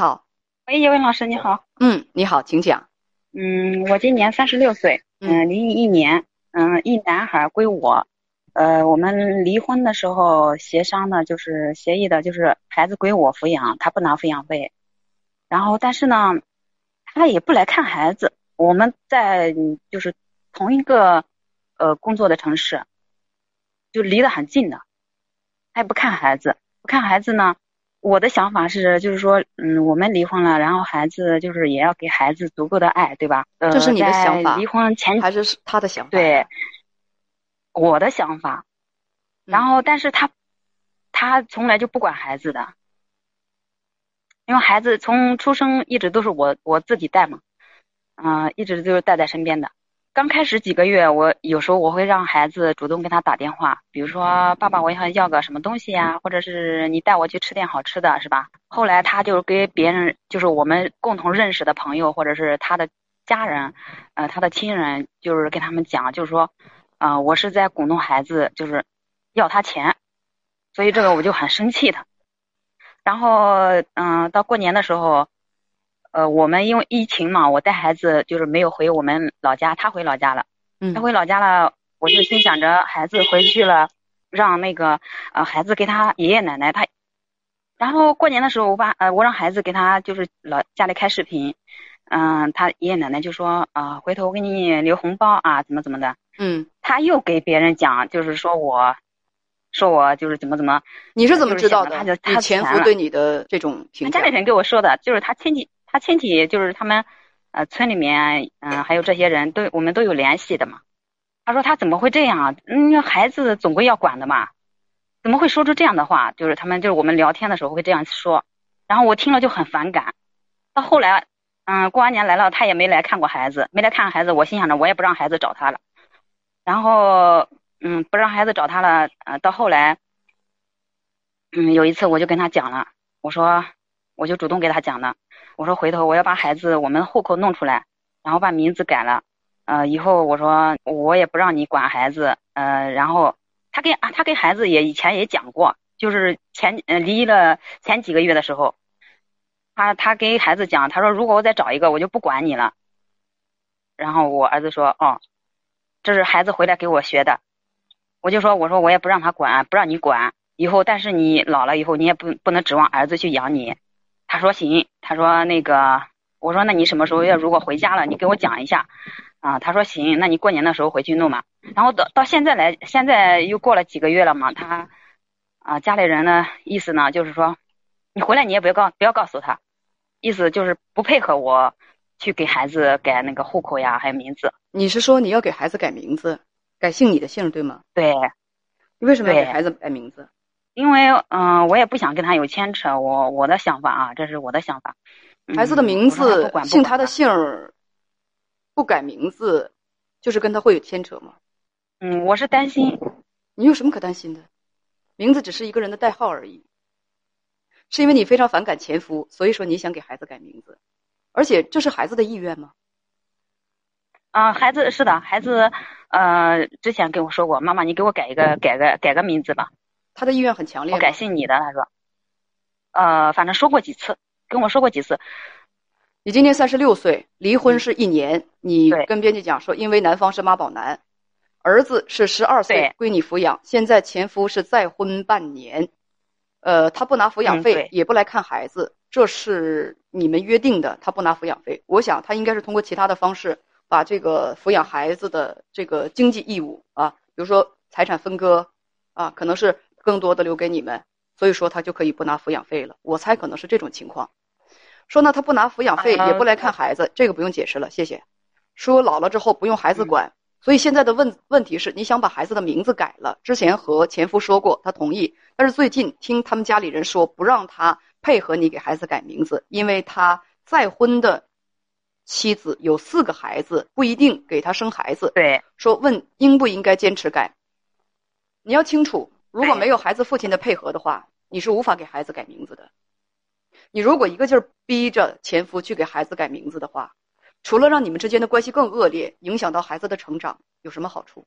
好，喂，叶文老师，你好。嗯，你好，请讲。嗯，我今年三十六岁，嗯，离异一年，嗯，一男孩归我。呃，我们离婚的时候协商的，就是协议的，就是孩子归我抚养，他不拿抚养费。然后，但是呢，他也不来看孩子。我们在就是同一个呃工作的城市，就离得很近的，他也不看孩子，不看孩子呢。我的想法是，就是说，嗯，我们离婚了，然后孩子就是也要给孩子足够的爱，对吧？这是你的想法。离婚前还是他的想法？对，我的想法。然后，但是他他从来就不管孩子的，因为孩子从出生一直都是我我自己带嘛，嗯，一直就是带在身边的。刚开始几个月，我有时候我会让孩子主动给他打电话，比如说爸爸，我想要个什么东西呀，或者是你带我去吃点好吃的，是吧？后来他就给别人，就是我们共同认识的朋友，或者是他的家人，呃，他的亲人，就是跟他们讲，就是说，啊，我是在鼓动孩子，就是要他钱，所以这个我就很生气的。然后，嗯，到过年的时候。呃，我们因为疫情嘛，我带孩子就是没有回我们老家，他回老家了。嗯，他回老家了，我就心想着孩子回去了，让那个呃孩子给他爷爷奶奶他。然后过年的时候，我把呃我让孩子给他就是老家里开视频，嗯，他爷爷奶奶就说啊，回头我给你留红包啊，怎么怎么的。嗯，他又给别人讲，就是说我，说我就是怎么怎么。你是怎么知道的？他就他前夫对你的这种评价。家里人给我说的，就是他亲戚。他亲戚就是他们，呃，村里面，嗯，还有这些人都我们都有联系的嘛。他说他怎么会这样啊？嗯，孩子总归要管的嘛，怎么会说出这样的话？就是他们就是我们聊天的时候会这样说，然后我听了就很反感。到后来，嗯，过完年来了，他也没来看过孩子，没来看孩子，我心想着我也不让孩子找他了。然后，嗯，不让孩子找他了，呃，到后来，嗯，有一次我就跟他讲了，我说。我就主动给他讲了，我说回头我要把孩子我们户口弄出来，然后把名字改了，呃，以后我说我也不让你管孩子，呃，然后他跟啊他跟孩子也以前也讲过，就是前呃离了前几个月的时候，他他跟孩子讲，他说如果我再找一个，我就不管你了。然后我儿子说哦，这是孩子回来给我学的，我就说我说我也不让他管，不让你管，以后但是你老了以后你也不不能指望儿子去养你。他说行，他说那个，我说那你什么时候要如果回家了，你给我讲一下，啊，他说行，那你过年的时候回去弄嘛。然后到到现在来，现在又过了几个月了嘛，他啊家里人呢意思呢，就是说你回来你也不要告不要告诉他，意思就是不配合我去给孩子改那个户口呀，还有名字。你是说你要给孩子改名字，改姓你的姓对吗？对。你为什么要给孩子改名字？因为嗯，我也不想跟他有牵扯，我我的想法啊，这是我的想法。孩子的名字姓他的姓儿，不改名字，就是跟他会有牵扯吗？嗯，我是担心。你有什么可担心的？名字只是一个人的代号而已。是因为你非常反感前夫，所以说你想给孩子改名字，而且这是孩子的意愿吗？啊，孩子是的，孩子呃之前跟我说过，妈妈你给我改一个改个改个名字吧。他的意愿很强烈。我改姓你的，他说，呃，反正说过几次，跟我说过几次。你今年三十六岁，离婚是一年。你跟编辑讲说，因为男方是妈宝男，儿子是十二岁归你抚养。现在前夫是再婚半年，呃，他不拿抚养费，也不来看孩子，这是你们约定的。他不拿抚养费，我想他应该是通过其他的方式把这个抚养孩子的这个经济义务啊，比如说财产分割啊，可能是。更多的留给你们，所以说他就可以不拿抚养费了。我猜可能是这种情况。说呢，他不拿抚养费，也不来看孩子，这个不用解释了，谢谢。说老了之后不用孩子管，所以现在的问问题是，你想把孩子的名字改了。之前和前夫说过，他同意，但是最近听他们家里人说，不让他配合你给孩子改名字，因为他再婚的妻子有四个孩子，不一定给他生孩子。对，说问应不应该坚持改？你要清楚。如果没有孩子父亲的配合的话，你是无法给孩子改名字的。你如果一个劲儿逼着前夫去给孩子改名字的话，除了让你们之间的关系更恶劣，影响到孩子的成长，有什么好处？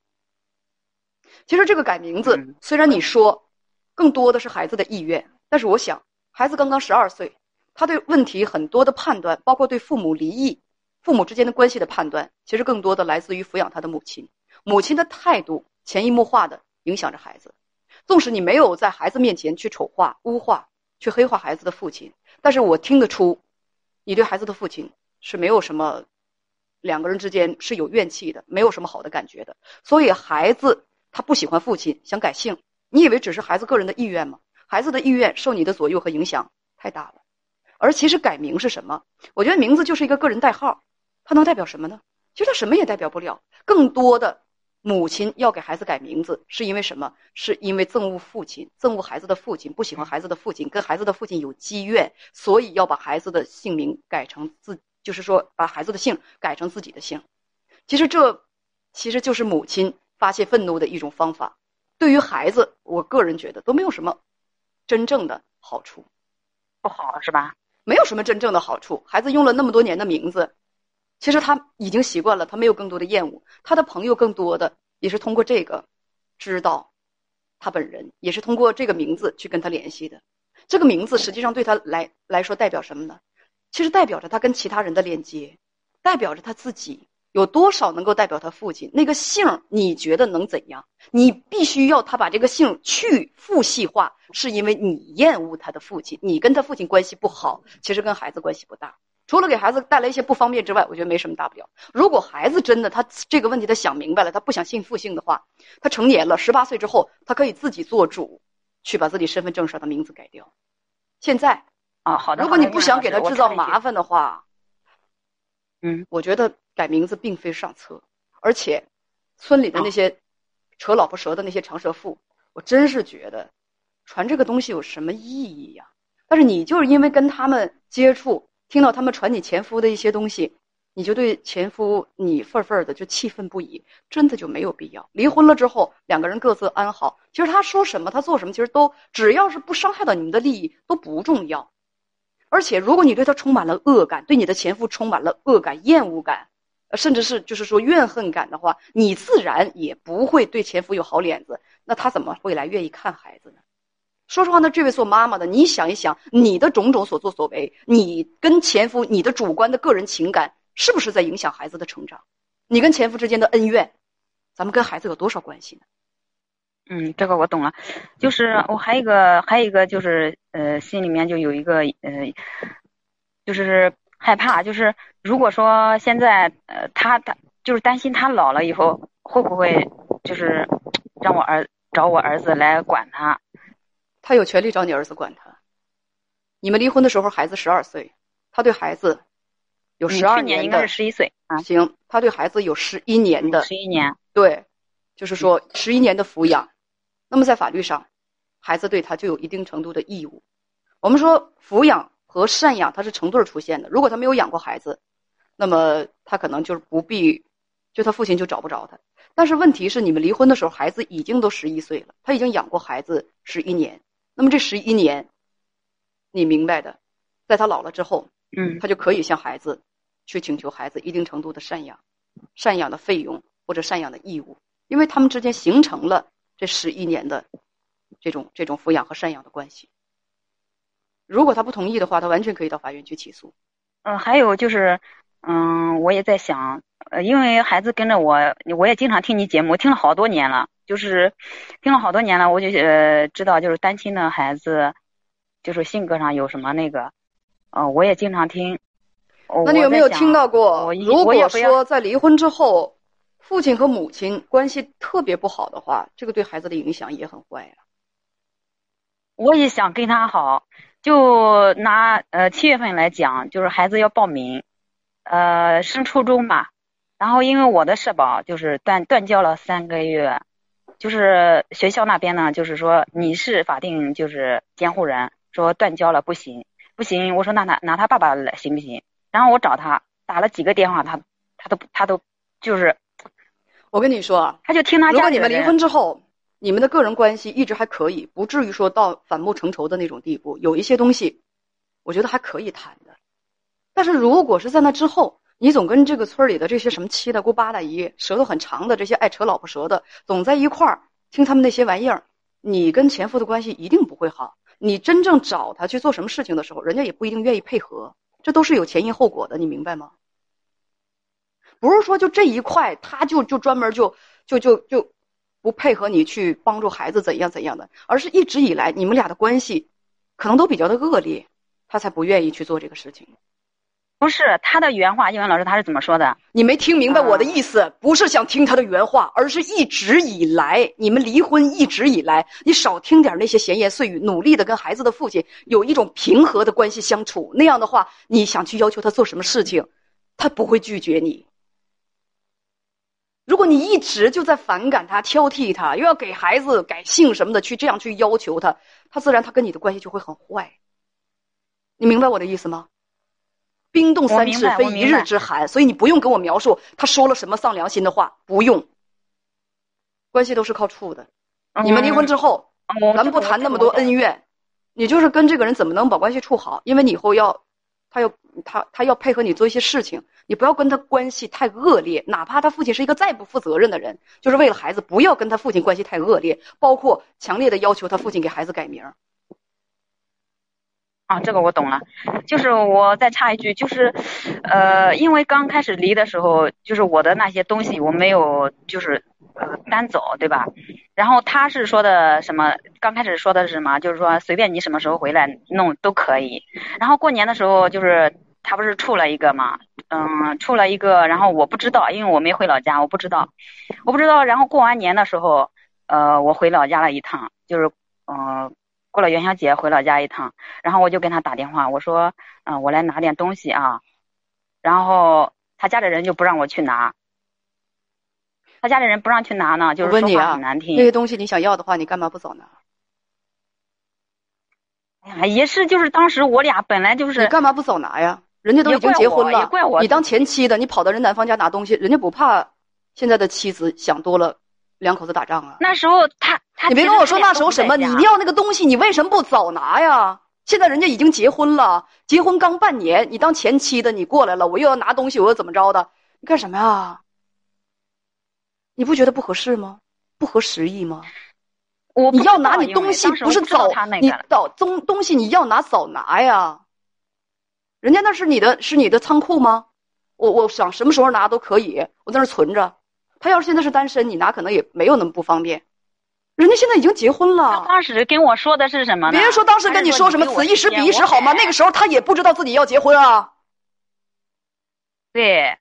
其实这个改名字，虽然你说更多的是孩子的意愿，但是我想，孩子刚刚十二岁，他对问题很多的判断，包括对父母离异、父母之间的关系的判断，其实更多的来自于抚养他的母亲。母亲的态度潜移默化的影响着孩子。纵使你没有在孩子面前去丑化、污化、去黑化孩子的父亲，但是我听得出，你对孩子的父亲是没有什么，两个人之间是有怨气的，没有什么好的感觉的。所以孩子他不喜欢父亲，想改姓，你以为只是孩子个人的意愿吗？孩子的意愿受你的左右和影响太大了。而其实改名是什么？我觉得名字就是一个个人代号，它能代表什么呢？其实它什么也代表不了。更多的。母亲要给孩子改名字，是因为什么？是因为憎恶父亲，憎恶孩子的父亲，不喜欢孩子的父亲，跟孩子的父亲有积怨，所以要把孩子的姓名改成自，就是说把孩子的姓改成自己的姓。其实这，其实就是母亲发泄愤怒的一种方法。对于孩子，我个人觉得都没有什么真正的好处，不好是吧？没有什么真正的好处。孩子用了那么多年的名字。其实他已经习惯了，他没有更多的厌恶。他的朋友更多的也是通过这个知道他本人，也是通过这个名字去跟他联系的。这个名字实际上对他来来说代表什么呢？其实代表着他跟其他人的链接，代表着他自己有多少能够代表他父亲那个姓。你觉得能怎样？你必须要他把这个姓去父系化，是因为你厌恶他的父亲，你跟他父亲关系不好。其实跟孩子关系不大。除了给孩子带来一些不方便之外，我觉得没什么大不了。如果孩子真的他这个问题他想明白了，他不想信父姓的话，他成年了，十八岁之后，他可以自己做主，去把自己身份证上的名字改掉。现在啊，好的。如果你不想给他制造麻烦的话，嗯，我觉得改名字并非上策，而且村里的那些扯老婆舌的那些长舌妇，我真是觉得传这个东西有什么意义呀？但是你就是因为跟他们接触。听到他们传你前夫的一些东西，你就对前夫你愤愤的就气愤不已，真的就没有必要。离婚了之后，两个人各自安好。其实他说什么，他做什么，其实都只要是不伤害到你们的利益都不重要。而且，如果你对他充满了恶感，对你的前夫充满了恶感、厌恶感，甚至是就是说怨恨感的话，你自然也不会对前夫有好脸子。那他怎么会来愿意看孩子呢？说实话，呢这位做妈妈的，你想一想，你的种种所作所为，你跟前夫，你的主观的个人情感，是不是在影响孩子的成长？你跟前夫之间的恩怨，咱们跟孩子有多少关系呢？嗯，这个我懂了。就是我还有一个，还有一个就是，呃，心里面就有一个，呃，就是害怕，就是如果说现在，呃，他他就是担心他老了以后会不会，就是让我儿找我儿子来管他。他有权利找你儿子管他。你们离婚的时候，孩子十二岁，他对孩子有十二年，应该是十一岁啊。行，他对孩子有十一年的十一年，对，就是说十一年的抚养。那么在法律上，孩子对他就有一定程度的义务。我们说抚养和赡养，它是成对出现的。如果他没有养过孩子，那么他可能就是不必，就他父亲就找不着他。但是问题是，你们离婚的时候，孩子已经都十一岁了，他已经养过孩子十一年。那么这十一年，你明白的，在他老了之后，嗯，他就可以向孩子去请求孩子一定程度的赡养，赡养的费用或者赡养的义务，因为他们之间形成了这十一年的这种这种抚养和赡养的关系。如果他不同意的话，他完全可以到法院去起诉。嗯，还有就是，嗯，我也在想，呃，因为孩子跟着我，我也经常听你节目，听了好多年了。就是听了好多年了，我就呃知道，就是单亲的孩子，就是性格上有什么那个，呃，我也经常听。那你有没有听到过？如果说在离婚之后，父亲和母亲关系特别不好的话，这个对孩子的影响也很坏呀。我也想跟他好，就拿呃七月份来讲，就是孩子要报名，呃升初中嘛，然后因为我的社保就是断断交了三个月。就是学校那边呢，就是说你是法定就是监护人，说断交了不行，不行。我说那拿拿他爸爸来行不行？然后我找他打了几个电话，他他都他都就是，我跟你说，他就听他。如果你们离婚之后，你们的个人关系一直还可以，不至于说到反目成仇的那种地步，有一些东西，我觉得还可以谈的。但是如果是在那之后，你总跟这个村里的这些什么七大姑八大姨，舌头很长的这些爱扯老婆舌的，总在一块儿听他们那些玩意儿，你跟前夫的关系一定不会好。你真正找他去做什么事情的时候，人家也不一定愿意配合，这都是有前因后果的，你明白吗？不是说就这一块，他就就专门就就就就不配合你去帮助孩子怎样怎样的，而是一直以来你们俩的关系可能都比较的恶劣，他才不愿意去做这个事情。不是他的原话，英文老师他是怎么说的？你没听明白我的意思，不是想听他的原话，而是一直以来你们离婚一直以来，你少听点那些闲言碎语，努力的跟孩子的父亲有一种平和的关系相处。那样的话，你想去要求他做什么事情，他不会拒绝你。如果你一直就在反感他、挑剔他，又要给孩子改姓什么的，去这样去要求他，他自然他跟你的关系就会很坏。你明白我的意思吗？冰冻三尺非一日之寒，所以你不用跟我描述他说了什么丧良心的话，不用。关系都是靠处的，你们离婚之后，咱们不谈那么多恩怨，你就是跟这个人怎么能把关系处好？因为你以后要，他要他他要配合你做一些事情，你不要跟他关系太恶劣，哪怕他父亲是一个再不负责任的人，就是为了孩子，不要跟他父亲关系太恶劣，包括强烈的要求他父亲给孩子改名。啊，这个我懂了，就是我再插一句，就是，呃，因为刚开始离的时候，就是我的那些东西我没有，就是呃搬走，对吧？然后他是说的什么？刚开始说的是什么？就是说随便你什么时候回来弄都可以。然后过年的时候，就是他不是处了一个嘛，嗯，处了一个，然后我不知道，因为我没回老家，我不知道，我不知道。然后过完年的时候，呃，我回老家了一趟，就是嗯。过了元宵节回老家一趟，然后我就跟他打电话，我说，嗯，我来拿点东西啊，然后他家里人就不让我去拿，他家里人不让去拿呢，就是说话很难听。那些东西你想要的话，你干嘛不早拿？哎呀，也是，就是当时我俩本来就是。你干嘛不早拿呀？人家都已经结婚了，也怪我。你当前妻的，你跑到人男方家拿东西，人家不怕现在的妻子想多了。两口子打仗啊！那时候他他你别跟我说那时候什么，你要那个东西，你为什么不早拿呀？现在人家已经结婚了，结婚刚半年，你当前妻的你过来了，我又要拿东西，我又怎么着的？你干什么呀？你不觉得不合适吗？不合时宜吗？我你要拿你东西不是早你早东东西你要拿早拿呀？人家那是你的是你的仓库吗？我我想什么时候拿都可以，我在那存着。他要是现在是单身，你拿可能也没有那么不方便。人家现在已经结婚了。当时跟我说的是什么？别人说当时跟你说什么“此一时彼一时”好吗？那个时候他也不知道自己要结婚啊。对，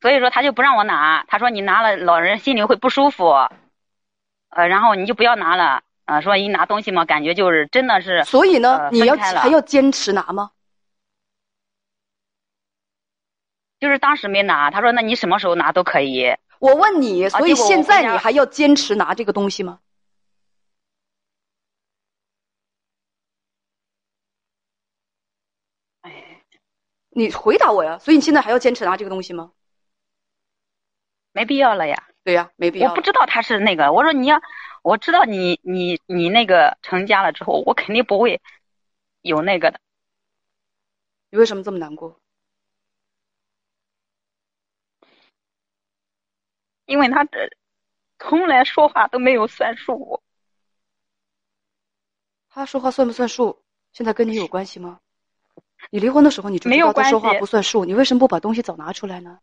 所以说他就不让我拿。他说你拿了，老人心里会不舒服。呃，然后你就不要拿了。呃，说一拿东西嘛，感觉就是真的是。所以呢，你要还要坚持拿吗？就是当时没拿。他说：“那你什么时候拿都可以。”我问你，所以现在你还要坚持拿这个东西吗？你回答我呀！所以你现在还要坚持拿这个东西吗？没必要了呀。对呀，没必要。我不知道他是那个，我说你要，我知道你你你那个成家了之后，我肯定不会有那个的。你为什么这么难过？因为他这从来说话都没有算数。他说话算不算数？现在跟你有关系吗？你离婚的时候你就知道他说话不算数，你为什么不把东西早拿出来呢？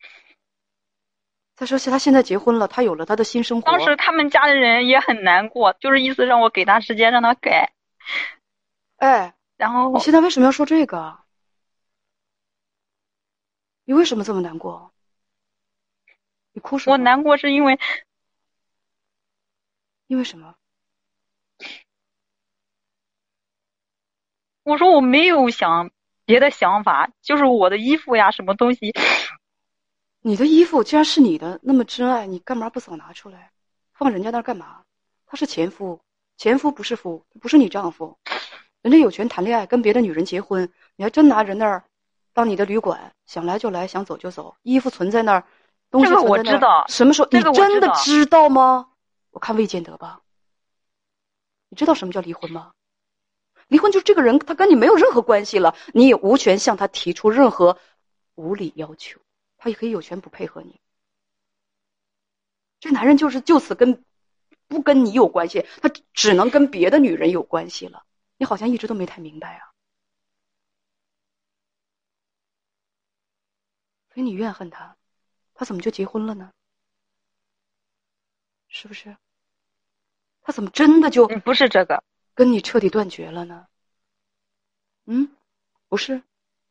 再说，他现在结婚了，他有了他的新生活。当时他们家的人也很难过，就是意思让我给他时间，让他改。哎，然后你现在为什么要说这个？你为什么这么难过？你哭什么？我难过是因为，因为什么？我说我没有想别的想法，就是我的衣服呀，什么东西。你的衣服既然是你的，那么真爱，你干嘛不早拿出来，放人家那儿干嘛？他是前夫，前夫不是夫，不是你丈夫，人家有权谈恋爱，跟别的女人结婚，你还真拿人那儿当你的旅馆，想来就来，想走就走，衣服存在那儿。这个我知道，什么时候？你真的知道吗？我看未见得吧。你知道什么叫离婚吗？离婚就是这个人他跟你没有任何关系了，你也无权向他提出任何无理要求，他也可以有权不配合你。这男人就是就此跟不跟你有关系，他只能跟别的女人有关系了。你好像一直都没太明白啊，所以你怨恨他，他怎么就结婚了呢？是不是？他怎么真的就不是这个跟你彻底断绝了呢？嗯，不是。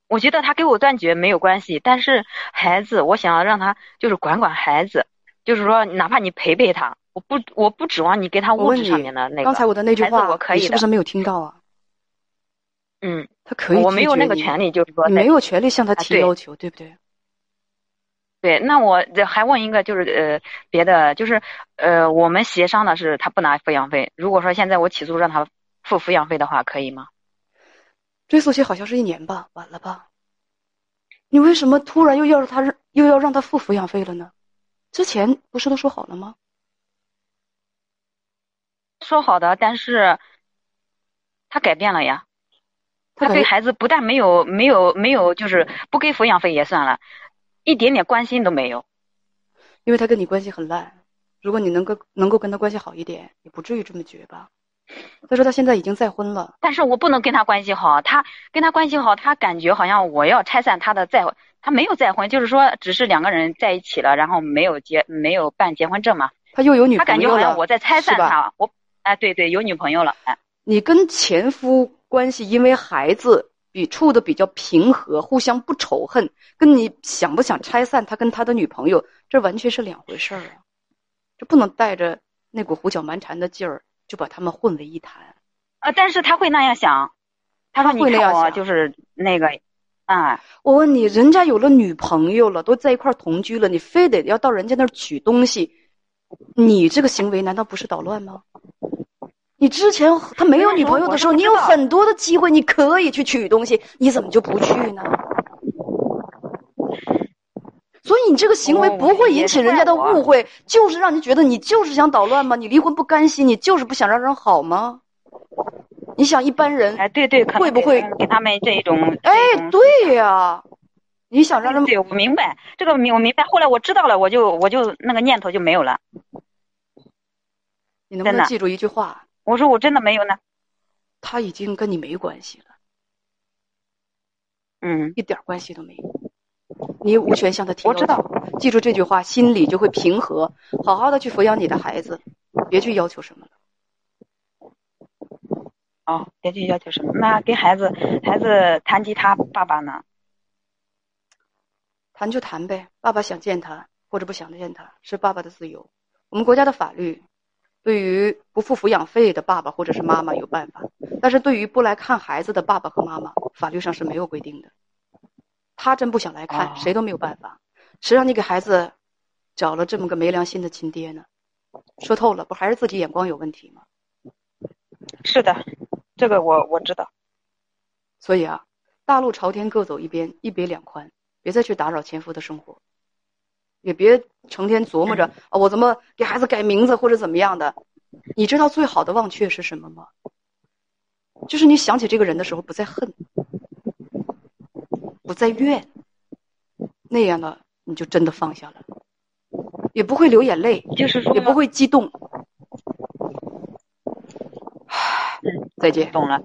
我觉得他跟我断绝没有关系，但是孩子，我想要让他就是管管孩子，就是说哪怕你陪陪他，我不我不指望你给他物质上面的那个。刚才我的那句话，我可以是不是没有听到啊？嗯，他可以，我没有那个权利，就是说你没有权利向他提要求，对不对？对，那我还问一个，就是呃别的，就是呃我们协商的是他不拿抚养费，如果说现在我起诉让他付抚养费的话，可以吗？追溯期好像是一年吧，晚了吧？你为什么突然又要他又要让他付抚养费了呢？之前不是都说好了吗？说好的，但是他改变了呀。他对孩子不但没有没有没有，就是不给抚养费也算了，一点点关心都没有。因为他跟你关系很烂，如果你能够能够跟他关系好一点，也不至于这么绝吧。他说他现在已经再婚了，但是我不能跟他关系好。他跟他关系好，他感觉好像我要拆散他的再，他没有再婚，就是说只是两个人在一起了，然后没有结，没有办结婚证嘛。他又有女朋友了，他感觉好像我在拆散他。我，哎，对对，有女朋友了。哎，你跟前夫关系因为孩子比处的比较平和，互相不仇恨，跟你想不想拆散他跟他的女朋友，这完全是两回事儿啊！这不能带着那股胡搅蛮缠的劲儿。就把他们混为一谈，啊！但是他会那样想，他说：“你看我就是那个，啊！”我问你，人家有了女朋友了，都在一块同居了，你非得要到人家那儿取东西，你这个行为难道不是捣乱吗？你之前他没有女朋友的时候，你有很多的机会，你可以去取东西，你怎么就不去呢？所以你这个行为不会引起人家的误会，就是让你觉得你就是想捣乱吗？你离婚不甘心，你就是不想让人好吗？你想一般人哎，对对，会不会给他们这种？哎，对呀，你想让人对，我明白这个明我明白。后来我知道了，我就我就那个念头就没有了。你能不能记住一句话？我说我真的没有呢。他已经跟你没关系了。嗯，一点关系都没有。你无权向他提我知道，记住这句话，心里就会平和，好好的去抚养你的孩子，别去要求什么了。哦，别去要求什么？那跟孩子孩子谈及他爸爸呢？谈就谈呗，爸爸想见他或者不想见他是爸爸的自由。我们国家的法律，对于不付抚养费的爸爸或者是妈妈有办法，但是对于不来看孩子的爸爸和妈妈，法律上是没有规定的。他真不想来看，谁都没有办法。谁让你给孩子找了这么个没良心的亲爹呢？说透了，不还是自己眼光有问题吗？是的，这个我我知道。所以啊，大路朝天各走一边，一别两宽，别再去打扰前夫的生活，也别成天琢磨着啊，我怎么给孩子改名字或者怎么样的。你知道最好的忘却是什么吗？就是你想起这个人的时候，不再恨。不再怨，那样的你就真的放下了，也不会流眼泪，就是说也不会激动。再见。懂了。